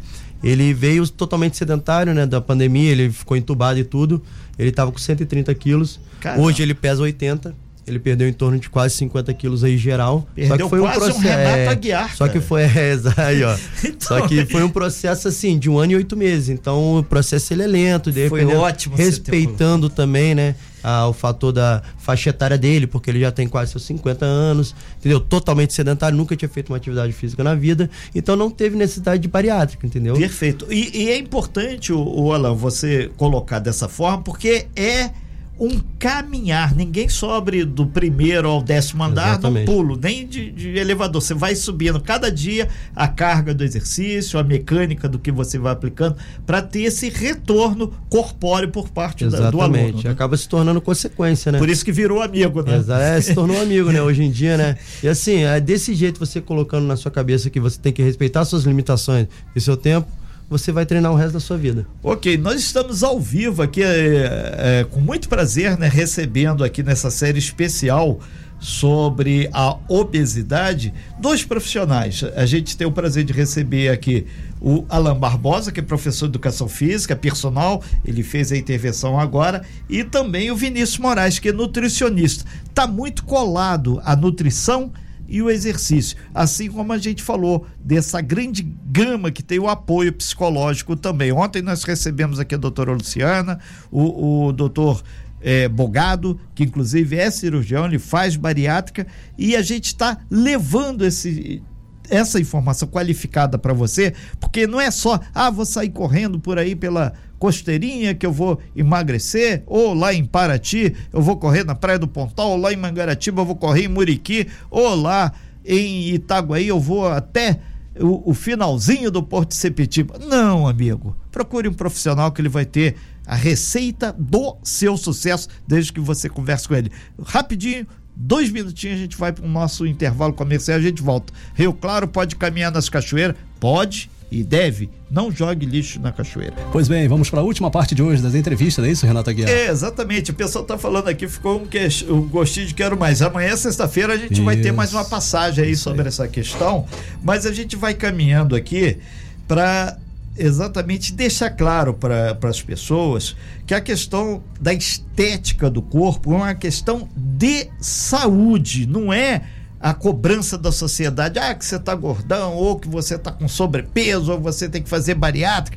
S5: Ele veio totalmente sedentário, né? Da pandemia, ele ficou entubado e tudo. Ele tava com 130 quilos.
S3: Caramba.
S5: Hoje ele pesa 80. Ele perdeu em torno de quase 50 quilos aí geral.
S3: Perdeu quase um Renato Aguiar,
S5: Só que foi, é, aí, ó.
S3: Então,
S5: Só que foi um processo assim, de um ano e oito meses. Então o processo ele é lento, de
S3: Foi ótimo
S5: respeitando também, né? ah, o fator da faixa etária dele, porque ele já tem quase seus 50 anos, entendeu? Totalmente sedentário, nunca tinha feito uma atividade física na vida, então não teve necessidade de bariátrica, entendeu?
S3: Perfeito. E, e é importante, o, o Alan, você colocar dessa forma, porque é um caminhar. Ninguém sobe do primeiro ao décimo andar
S5: Exatamente.
S3: pulo, nem de, de elevador. Você vai subindo cada dia a carga do exercício, a mecânica do que você vai aplicando, para ter esse retorno corpóreo por parte da- do aluno.
S5: Exatamente.
S3: né?
S5: Acaba se tornando consequência, né?
S3: Por isso que virou amigo, né?
S5: É, se tornou amigo, né? Hoje em dia, né? E assim, é desse jeito você colocando na sua cabeça que você tem que respeitar suas limitações e seu tempo, você vai treinar o resto da sua vida.
S3: Ok, nós estamos ao vivo aqui, é, é, com muito prazer, né, recebendo aqui nessa série especial sobre a obesidade, dois profissionais. A gente tem o prazer de receber aqui o Alan Barbosa, que é professor de educação física, personal, ele fez a intervenção agora, e também o Vinícius Moraes, que é nutricionista. Está muito colado a nutrição e o exercício. Assim como a gente falou dessa grande gama que tem o apoio psicológico também. Ontem nós recebemos aqui a doutora Luciana, o, o doutor eh, Bogado, que inclusive é cirurgião, ele faz bariátrica, e a gente está levando esse essa informação qualificada para você, porque não é só, ah, vou sair correndo por aí pela costeirinha que eu vou emagrecer, ou lá em Paraty eu vou correr na Praia do Pontal, ou lá em Mangaratiba eu vou correr em Muriqui, ou lá em Itaguaí eu vou até o, o finalzinho do Porto de Sepetiba. Não, amigo. Procure um profissional que ele vai ter a receita do seu sucesso desde que você converse com ele. Rapidinho, dois minutinhos a gente vai para o nosso intervalo comercial e a gente volta. Rio Claro pode caminhar nas cachoeiras? Pode e deve. Não jogue lixo na cachoeira.
S2: Pois bem, vamos para a última parte de hoje das entrevistas, é isso, Renato Aguiar?
S3: É, exatamente. O pessoal tá falando aqui, ficou um, que... um gostinho de quero mais. Amanhã, sexta-feira, a gente vai ter
S2: Isso.
S3: mais uma passagem aí
S2: Isso
S3: sobre essa questão, mas a gente vai caminhando aqui para exatamente deixar claro para as pessoas que a questão da estética do corpo é uma questão de saúde, não é a cobrança da sociedade, ah, que você tá gordão, ou que você tá com sobrepeso, ou você tem que fazer bariátrica.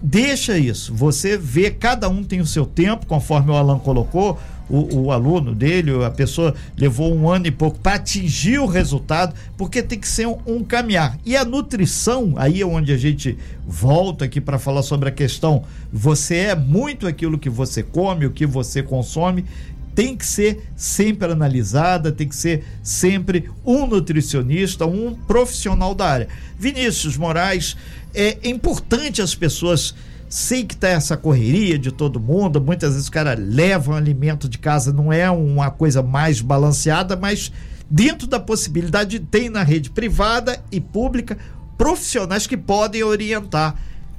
S3: Deixa isso. Você vê, cada um tem o seu tempo, conforme o Alan colocou. O, o aluno dele, a pessoa levou um ano e pouco para atingir o resultado, porque tem que ser um, um caminhar. E a nutrição, aí é onde a gente volta aqui para falar sobre a questão. Você é muito aquilo que você come, o que você consome, tem que ser sempre analisada, tem que ser sempre um nutricionista, um profissional da área. Vinícius Moraes, é importante as pessoas. Sei que tá essa correria de todo mundo, muitas vezes o cara leva um alimento de casa, não é uma coisa mais balanceada, mas dentro da possibilidade tem na rede privada e pública profissionais que podem orientar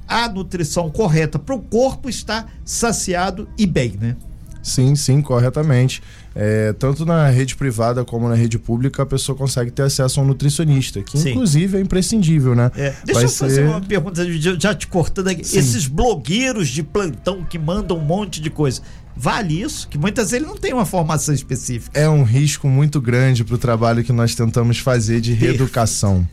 S3: a nutrição correta para o corpo estar saciado e bem, né?
S4: Sim, sim, corretamente. É, tanto na rede privada como na rede pública, a pessoa consegue ter acesso a um nutricionista, que
S3: Sim.
S4: inclusive é imprescindível, né?
S3: É, deixa
S4: Vai
S3: eu fazer
S4: ser-
S3: uma pergunta, já- te cortando aqui.
S4: Sim.
S3: Esses blogueiros de plantão que mandam um monte de coisa, vale isso? Que muitas vezes ele não tem uma formação específica.
S4: É um risco muito grande para o trabalho que nós tentamos fazer de reeducação.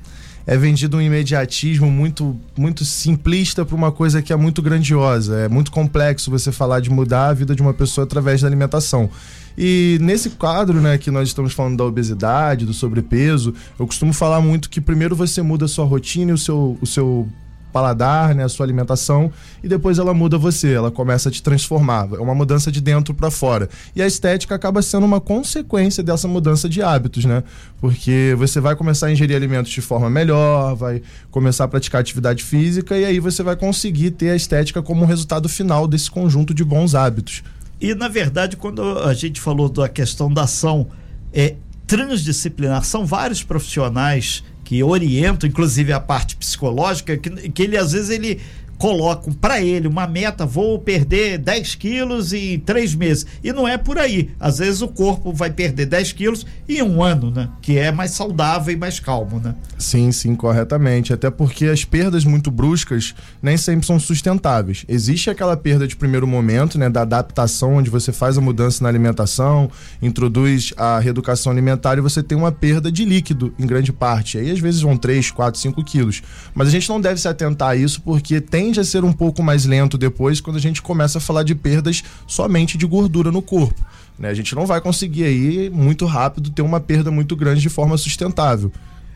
S4: É vendido um imediatismo muito, muito simplista para uma coisa que é muito grandiosa. É muito complexo você falar de mudar a vida de uma pessoa através da alimentação. E nesse quadro, né, que nós estamos falando da obesidade, do sobrepeso, eu costumo falar muito que primeiro você muda a sua rotina e o seu, o seu paladar, né, a sua alimentação, e depois ela muda você, ela começa a te transformar. É uma mudança de dentro para fora. E a estética acaba sendo uma consequência dessa mudança de hábitos, né? Porque você vai começar a ingerir alimentos de forma melhor, vai começar a praticar atividade física e aí você vai conseguir ter a estética como resultado final desse conjunto de bons hábitos.
S3: E na verdade, quando a gente falou da questão da ação é transdisciplinar, são vários profissionais que orientam, inclusive a parte psicológica, que, que ele às vezes ele colocam para ele uma meta, vou perder 10 quilos em três meses. E não é por aí. Às vezes o corpo vai perder 10 quilos em um ano, né? Que é mais saudável e mais calmo, né?
S4: Sim, sim, corretamente. Até porque as perdas muito bruscas nem sempre são sustentáveis. Existe aquela perda de primeiro momento, né? Da adaptação, onde você faz a mudança na alimentação, introduz a reeducação alimentar e você tem uma perda de líquido em grande parte. Aí às vezes vão 3, 4, 5 quilos. Mas a gente não deve se atentar a isso porque tem tende a ser um pouco mais lento depois quando a gente começa a falar de perdas somente de gordura no corpo. Né? A gente não vai conseguir aí muito rápido ter uma perda muito grande de forma sustentável.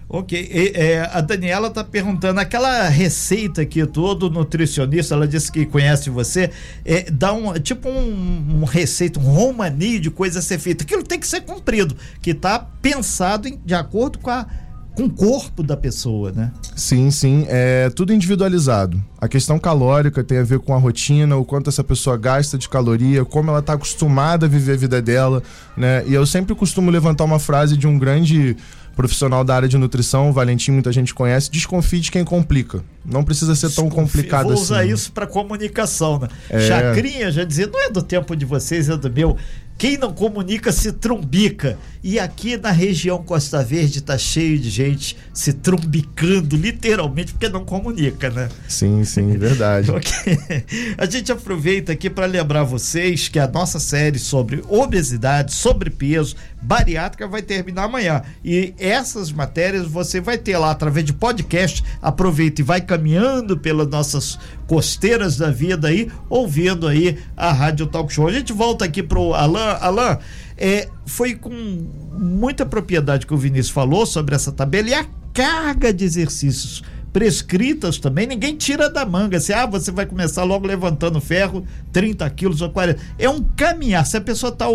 S3: Ok, e, é, a Daniela está perguntando aquela receita que todo nutricionista, ela disse que conhece você, é, dá um tipo um, um receita, um romani de coisa a ser feita. Aquilo tem que ser cumprido, que está pensado em, de acordo com a com o corpo da pessoa, né?
S4: Sim, sim, é tudo individualizado. A questão calórica tem a ver com a rotina, o quanto essa pessoa gasta de caloria, como ela está acostumada a viver a vida dela, né? E eu sempre costumo levantar uma frase de um grande profissional da área de nutrição, o Valentim, muita gente conhece, desconfie de quem complica. Não precisa ser tão complicado
S3: assim.
S4: Vou
S3: usar isso para comunicação, né? É... Chacrinha já dizia, não é do tempo de vocês, é do meu. Quem não comunica se trumbica. E aqui na região Costa Verde tá cheio de gente se trumbicando, literalmente, porque não comunica, né?
S4: Sim, sim, verdade.
S3: okay. A gente aproveita aqui para lembrar vocês que a nossa série sobre obesidade, sobrepeso, bariátrica vai terminar amanhã. E essas matérias você vai ter lá através de podcast. Aproveita e vai caminhando pelas nossas costeiras da vida aí, ouvindo aí a Rádio Talk Show. A gente volta aqui pro Alan. Alan, é, foi com muita propriedade que o Vinícius falou sobre essa tabela e a carga de exercícios prescritas também, ninguém tira da manga. Se ah, você vai começar logo levantando ferro, 30 quilos ou 40. É um caminhar. Se a pessoa está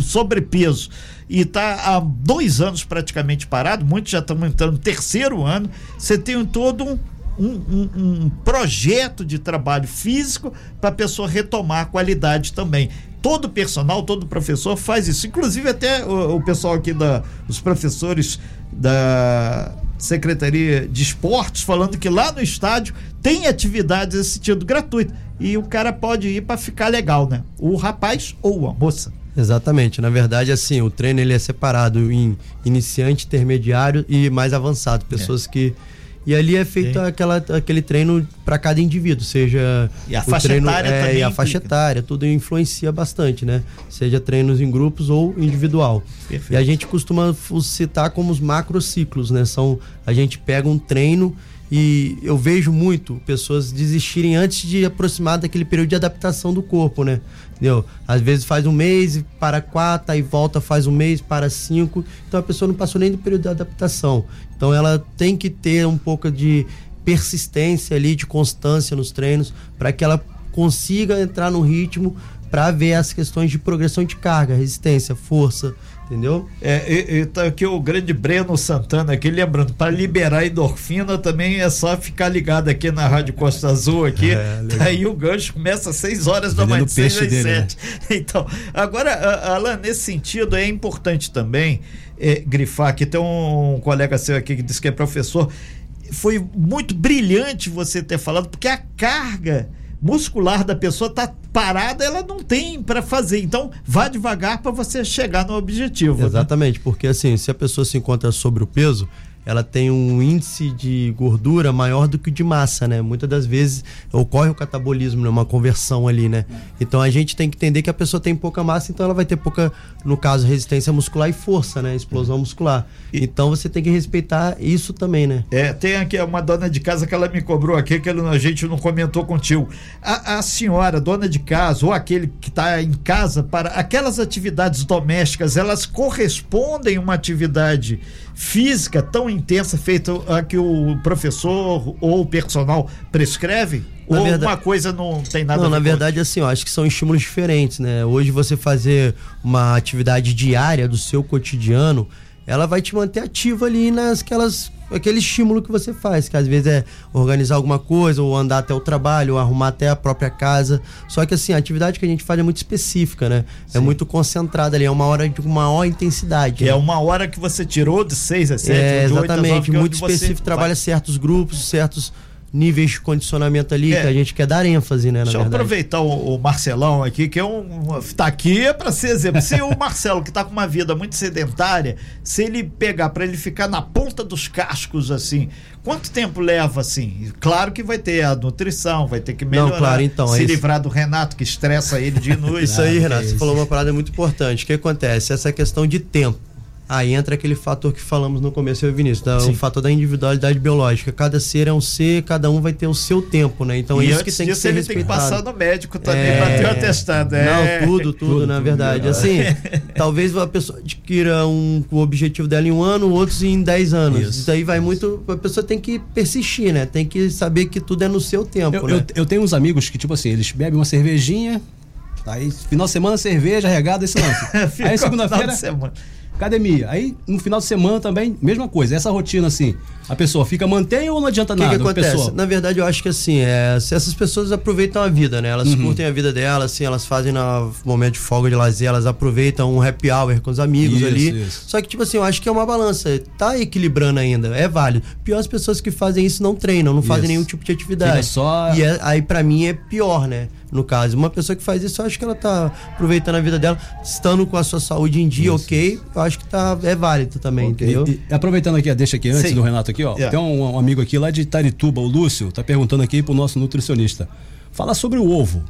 S3: sobrepeso e está há dois anos praticamente parado, muitos já estão entrando no terceiro ano, você tem todo um um, um, um projeto de trabalho físico para a pessoa retomar a qualidade também todo personal, todo professor faz isso. Inclusive até o, o, pessoal aqui da os professores da Secretaria de Esportes falando que lá no estádio tem atividades desse sentido gratuito e o cara pode ir para ficar legal, né? O rapaz ou a moça.
S5: Exatamente. Na verdade, assim, o treino ele é separado em iniciante, intermediário e mais avançado. Pessoas é. que e ali é feito aquela, aquele treino para cada indivíduo, seja
S3: e a faixa treino, etária
S5: é,
S3: também
S5: e a faixa etária, tudo influencia bastante, né? Seja treinos em grupos ou individual. Perfeito. E a gente costuma citar como os macrociclos, né? São a gente pega um treino e eu vejo muito pessoas desistirem antes de aproximar daquele período de adaptação do corpo, né? Entendeu? Às vezes faz um mês, para quatro, aí volta, faz um mês, para cinco. Então a pessoa não passou nem do período de adaptação. Então ela tem que ter um pouco de persistência ali, de constância nos treinos, para que ela consiga entrar no ritmo para ver as questões de progressão de carga, resistência, força, entendeu?
S3: É, e, e tá aqui o grande Breno Santana aqui, lembrando, para liberar endorfina também é só ficar ligado aqui na Rádio Costa Azul aqui, é, tá aí o gancho começa às 6 horas da manhã, 6 às 7. Né? Então, agora, Alan, nesse sentido é importante também é, grifar, que tem um colega seu aqui que disse que é professor, foi muito brilhante você ter falado, porque a carga muscular da pessoa está parada, ela não tem para fazer. Então, vá devagar para você chegar no objetivo.
S5: Né? Exatamente, né? porque assim, se a pessoa se encontra sobre o peso, ela tem um índice de gordura maior do que o de massa, né? Muitas das vezes ocorre o catabolismo, né? uma conversão ali, né? Então a gente tem que entender que a pessoa tem pouca massa, então ela vai ter pouca, no caso, resistência muscular e força, né? Explosão muscular. Então você tem que respeitar isso também, né?
S3: É, tem aqui uma dona de casa que ela me cobrou aqui, que a gente não comentou contigo. A, a senhora, dona de casa, ou aquele que está em casa, para aquelas atividades domésticas, elas correspondem a uma atividade física tão intensa feita a que o professor ou o personal prescreve? Na ou verdade, uma coisa não tem nada
S5: não, a ver? Não, na verdade, assim, eu acho que são estímulos diferentes, né? Hoje você fazer uma atividade diária do seu cotidiano, ela vai te manter ativo ali nasquelas aquele estímulo que você faz, que às vezes é organizar alguma coisa, ou andar até o trabalho, ou arrumar até a própria casa. Só que assim, a atividade que a gente faz é muito específica, né? É Sim. É muito concentrada ali, é uma hora de maior intensidade.
S3: Que é né? é uma hora que você tirou de 6 a 7,
S5: é, exatamente, 8 é muito específico, trabalha certos grupos, certos níveis de condicionamento ali é. que a gente quer dar ênfase, né?
S3: Deixa eu aproveitar o, o, Marcelão aqui, que é um. Tá aqui é para ser exemplo. Se o Marcelo, que tá com uma vida muito sedentária, se ele pegar para ele ficar na ponta dos cascos, assim, quanto tempo leva, assim? Claro que vai ter a nutrição, vai ter que melhorar. Não, claro, então, se é livrar do Renato, que estressa ele de noite.
S5: isso aí, Renato, você falou uma parada muito importante. O que acontece? Essa questão de tempo. Aí entra aquele fator que falamos no começo, eu Vinícius, da, o fator da individualidade biológica. Cada ser é um ser, cada um vai ter o seu tempo, né? Então
S3: e
S5: é isso que tem que ser
S3: ele
S5: respeitado.
S3: tem que passar no médico também é... para ter o atestado.
S5: É... Não, tudo, tudo, tudo na verdade. Tudo. Assim, talvez a pessoa adquira um, o objetivo dela em um ano, outros em dez anos. Isso. isso aí vai muito. A pessoa tem que persistir, né? Tem que saber que tudo é no seu tempo.
S2: Eu,
S5: né?
S2: eu, eu tenho uns amigos que, tipo assim, eles bebem uma cervejinha, aí final de semana cerveja, regada, esse lance. aí segunda-feira academia. Aí, no final de semana também, mesma coisa. Essa rotina, assim, a pessoa fica, mantém ou não adianta
S5: que
S2: nada?
S5: O que acontece? Pessoa? Na verdade, eu acho que assim, é, essas pessoas aproveitam a vida, né? Elas uhum. curtem a vida delas, assim, elas fazem no momento de folga de lazer, elas aproveitam um happy hour com os amigos isso, ali. Isso. Só que, tipo assim, eu acho que é uma balança. Tá equilibrando ainda, é válido. Pior as pessoas que fazem isso não treinam, não fazem isso. nenhum tipo de atividade. Fica
S2: só...
S5: E é, aí, para mim, é pior, né? no caso. Uma pessoa que faz isso, eu acho que ela tá aproveitando a vida dela, estando com a sua saúde em dia, isso. ok, eu acho que tá, é válido também, okay. entendeu?
S2: E, e, aproveitando aqui, deixa aqui antes Sim. do Renato aqui, ó. Yeah. Tem um, um, amigo aqui lá de Tarituba, o Lúcio, tá perguntando aqui pro nosso nutricionista. Fala sobre o ovo.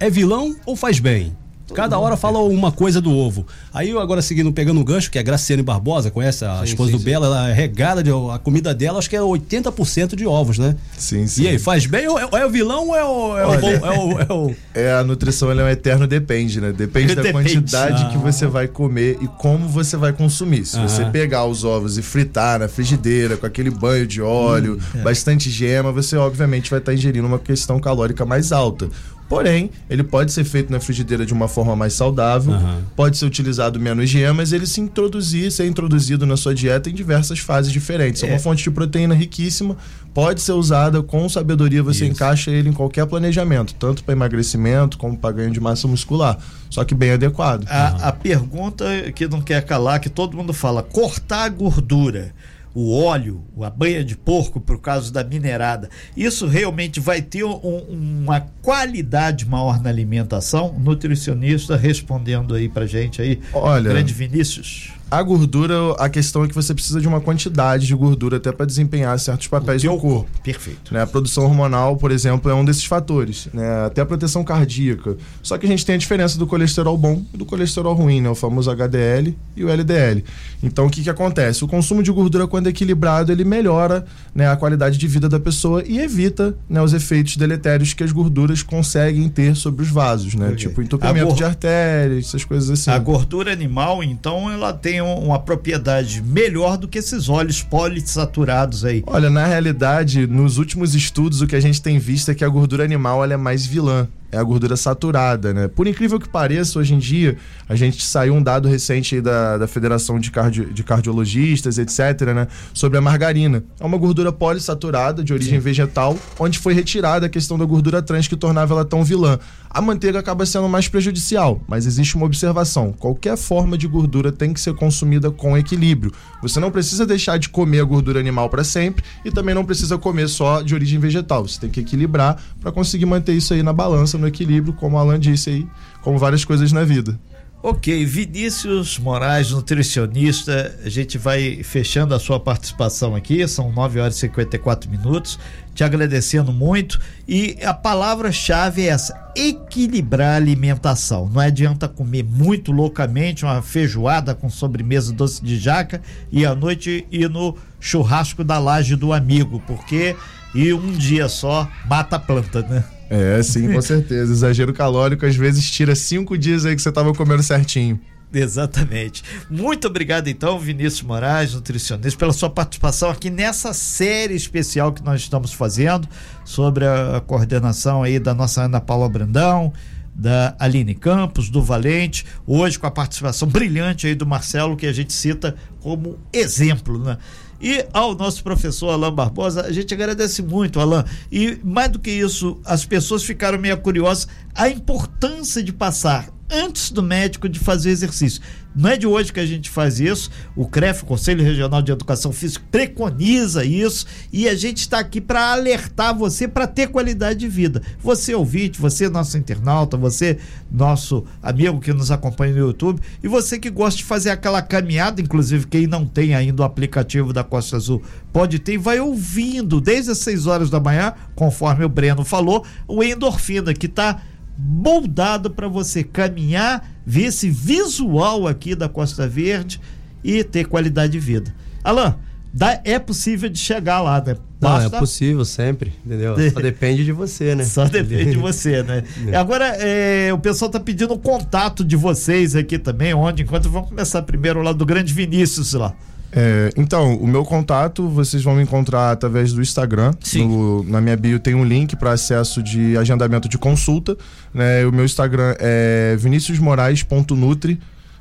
S2: É vilão ou faz bem? Cada hora fala uma coisa do ovo. Aí eu agora seguindo, pegando um gancho, que é a Graciane Barbosa, conhece a sim, esposa sim, do sim. Bela, ela é regada de a comida dela, acho que é 80% de ovos, né?
S4: Sim, sim.
S2: E aí, faz bem ou é, é o vilão ou é o, é, Olha, o, bom, é, o, é, o...
S4: é a nutrição ela é um eterno depende, né? Depende, Depende. da quantidade ah. que você vai comer e como você vai consumir. Se ah. você pegar os ovos e fritar na frigideira com aquele banho de óleo, hum, é. bastante gema, você obviamente vai estar ingerindo uma questão calórica mais alta. Porém, ele pode ser feito na frigideira de uma forma mais saudável, uhum. pode ser utilizado menos gemas, ele se introduzir, ser introduzido na sua dieta em diversas fases diferentes. É, é uma fonte de proteína riquíssima, pode ser usada com sabedoria, você Isso. encaixa ele em qualquer planejamento, tanto para emagrecimento como para ganho de massa muscular, só que bem adequado.
S3: A, uhum. a pergunta que não quer calar, que todo mundo fala, cortar a gordura o óleo, a banha de porco, por causa da minerada, isso realmente vai ter um, uma qualidade maior na alimentação? Nutricionista respondendo aí pra gente aí.
S4: Olha,
S3: grande Vinícius.
S4: A gordura, a questão é que você precisa de uma quantidade de gordura até para desempenhar certos papéis no corpo.
S3: Perfeito.
S4: Né? A produção hormonal, por exemplo, é um desses fatores. Né? Até a proteção cardíaca. Só que a gente tem a diferença do colesterol bom e do colesterol ruim, né? o famoso HDL e o LDL. Então, o que, que acontece? O consumo de gordura, quando equilibrado, ele melhora né, a qualidade de vida da pessoa e evita né, os efeitos deletérios que as gorduras conseguem ter sobre os vasos, né? Okay. Tipo entupimento de artérias, essas coisas assim.
S3: A gordura animal, então, ela tem uma propriedade melhor do que esses óleos polissaturados aí.
S4: Olha, na realidade, nos últimos estudos, o que a gente tem visto é que a gordura animal é mais vilã é a gordura saturada, né? Por incrível que pareça, hoje em dia, a gente saiu um dado recente da, da Federação de, Cardio, de Cardiologistas, etc., né? Sobre a margarina. É uma gordura polissaturada de origem Sim. vegetal, onde foi retirada a questão da gordura trans que tornava ela tão vilã. A manteiga acaba sendo mais prejudicial, mas existe uma observação: qualquer forma de gordura tem que ser consumida com equilíbrio. Você não precisa deixar de comer a gordura animal para sempre e também não precisa comer só de origem vegetal. Você tem que equilibrar para conseguir manter isso aí na balança, no equilíbrio, como o Alan disse aí, como várias coisas na vida.
S3: Ok, Vinícius Moraes, nutricionista, a gente vai fechando a sua participação aqui, são 9 horas e 54 minutos, te agradecendo muito. E a palavra-chave é essa: equilibrar a alimentação. Não adianta comer muito loucamente uma feijoada com sobremesa doce de jaca e à noite ir no churrasco da laje do amigo, porque e um dia só mata a planta, né?
S4: É, sim, com certeza. Exagero calórico às vezes tira cinco dias aí que você tava comendo certinho.
S3: Exatamente. Muito obrigado, então, Vinícius Moraes, nutricionista, pela sua participação aqui nessa série especial que nós estamos fazendo sobre a coordenação aí da nossa Ana Paula Brandão, da Aline Campos, do Valente, hoje com a participação brilhante aí do Marcelo, que a gente cita como exemplo, né? E ao nosso professor Alain Barbosa, a gente agradece muito, Alain. E mais do que isso, as pessoas ficaram meio curiosas a importância de passar antes do médico de fazer exercício. Não é de hoje que a gente faz isso. O CREF, Conselho Regional de Educação Física, preconiza isso e a gente está aqui para alertar você para ter qualidade de vida. Você ouvinte, você nosso internauta, você nosso amigo que nos acompanha no YouTube e você que gosta de fazer aquela caminhada, inclusive quem não tem ainda o aplicativo da Costa Azul pode ter vai ouvindo desde as 6 horas da manhã, conforme o Breno falou, o endorfina que está moldado para você caminhar, ver esse visual aqui da Costa Verde e ter qualidade de vida. Alain, dá, é possível de chegar lá, né?
S5: Basta... Não, é possível sempre, entendeu? Só depende de você, né?
S3: Só depende de você, né? É. Agora, é, o pessoal tá pedindo o contato de vocês aqui também, onde, enquanto vamos começar primeiro lá do Grande Vinícius lá.
S4: É, então, o meu contato vocês vão me encontrar através do Instagram.
S3: Sim.
S4: No, na minha bio tem um link para acesso de agendamento de consulta. Né? O meu Instagram é viniciusmorais.nutri,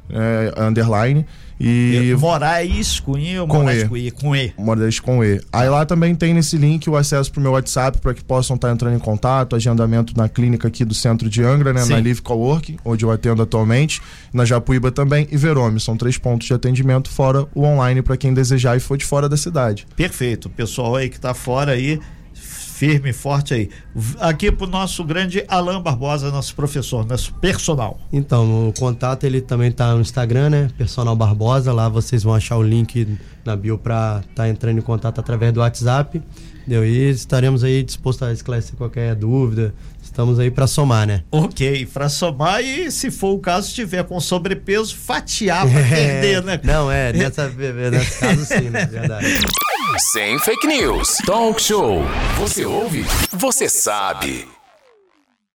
S4: é, underline. E
S3: Moraes com E ou
S4: com
S3: Moraes
S4: e.
S3: com? Com E.
S4: Moraes com E. Aí lá também tem nesse link o acesso pro meu WhatsApp para que possam estar entrando em contato, agendamento na clínica aqui do centro de Angra, né,
S3: Sim.
S4: na Live Cowork, onde eu atendo atualmente, na Japuíba também e Verome. São três pontos de atendimento fora o online para quem desejar e for de fora da cidade.
S3: Perfeito. Pessoal aí que tá fora aí, firme e forte aí. Aqui pro nosso grande Alain Barbosa, nosso professor, nosso personal.
S5: Então, o contato ele também tá no Instagram, né? Personal Barbosa. Lá vocês vão achar o link na bio para estar entrando em contato através do WhatsApp. Entendeu? E estaremos aí dispostos a esclarecer qualquer dúvida. Estamos aí para somar, né?
S3: Ok, pra somar e se for o caso, se tiver com sobrepeso, fatiar pra perder, né?
S5: Não, é, nessa, nesse caso sim, né? Verdade.
S1: Sem fake news. Talk show. Você ouve? Você sabe.